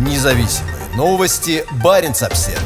Независимые новости. Барин обсерва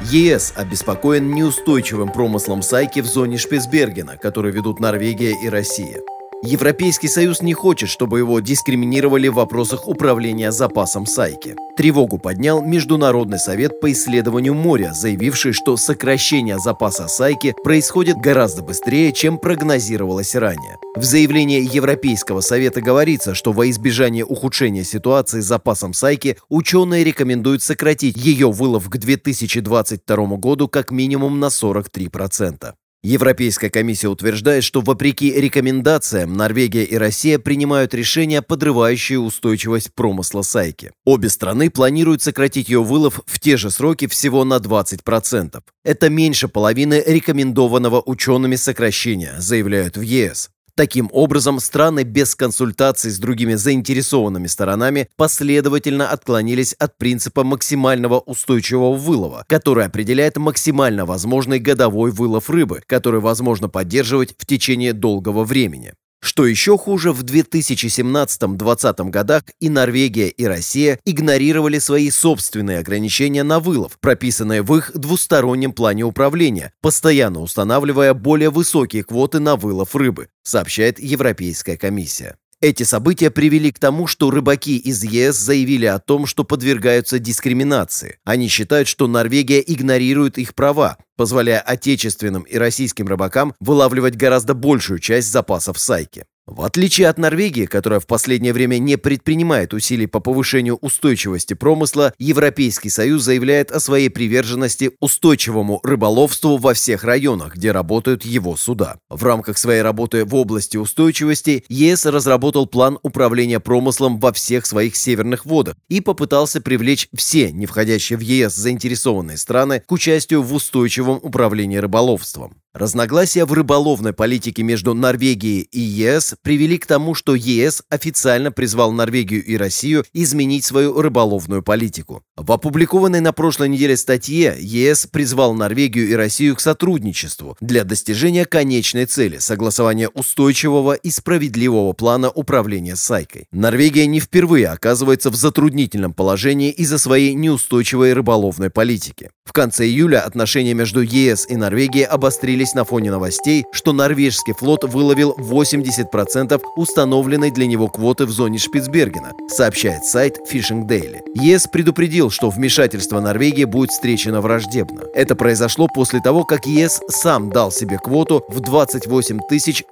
ЕС обеспокоен неустойчивым промыслом Сайки в зоне Шпицбергена, который ведут Норвегия и Россия. Европейский Союз не хочет, чтобы его дискриминировали в вопросах управления запасом Сайки. Тревогу поднял Международный совет по исследованию моря, заявивший, что сокращение запаса Сайки происходит гораздо быстрее, чем прогнозировалось ранее. В заявлении Европейского совета говорится, что во избежание ухудшения ситуации с запасом Сайки ученые рекомендуют сократить ее вылов к 2022 году как минимум на 43%. Европейская комиссия утверждает, что вопреки рекомендациям Норвегия и Россия принимают решения, подрывающие устойчивость промысла сайки. Обе страны планируют сократить ее вылов в те же сроки всего на 20%. Это меньше половины рекомендованного учеными сокращения, заявляют в ЕС. Таким образом, страны без консультаций с другими заинтересованными сторонами последовательно отклонились от принципа максимального устойчивого вылова, который определяет максимально возможный годовой вылов рыбы, который возможно поддерживать в течение долгого времени. Что еще хуже, в 2017-2020 годах и Норвегия, и Россия игнорировали свои собственные ограничения на вылов, прописанные в их двустороннем плане управления, постоянно устанавливая более высокие квоты на вылов рыбы, сообщает Европейская комиссия. Эти события привели к тому, что рыбаки из ЕС заявили о том, что подвергаются дискриминации. Они считают, что Норвегия игнорирует их права, позволяя отечественным и российским рыбакам вылавливать гораздо большую часть запасов сайки. В отличие от Норвегии, которая в последнее время не предпринимает усилий по повышению устойчивости промысла, Европейский Союз заявляет о своей приверженности устойчивому рыболовству во всех районах, где работают его суда. В рамках своей работы в области устойчивости ЕС разработал план управления промыслом во всех своих северных водах и попытался привлечь все не входящие в ЕС заинтересованные страны к участию в устойчивом управлении рыболовством. Разногласия в рыболовной политике между Норвегией и ЕС привели к тому, что ЕС официально призвал Норвегию и Россию изменить свою рыболовную политику. В опубликованной на прошлой неделе статье ЕС призвал Норвегию и Россию к сотрудничеству для достижения конечной цели – согласования устойчивого и справедливого плана управления Сайкой. Норвегия не впервые оказывается в затруднительном положении из-за своей неустойчивой рыболовной политики. В конце июля отношения между ЕС и Норвегией обострились на фоне новостей, что норвежский флот выловил 80% установленной для него квоты в зоне Шпицбергена, сообщает сайт Fishing Daily. ЕС предупредил, что вмешательство Норвегии будет встречено враждебно. Это произошло после того, как ЕС сам дал себе квоту в 28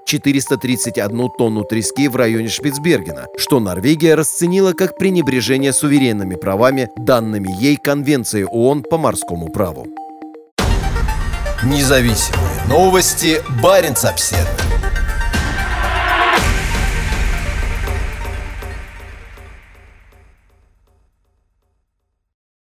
431 тонну трески в районе Шпицбергена, что Норвегия расценила как пренебрежение суверенными правами, данными ей Конвенцией ООН по морскому праву. Независимые новости. Барин обседный.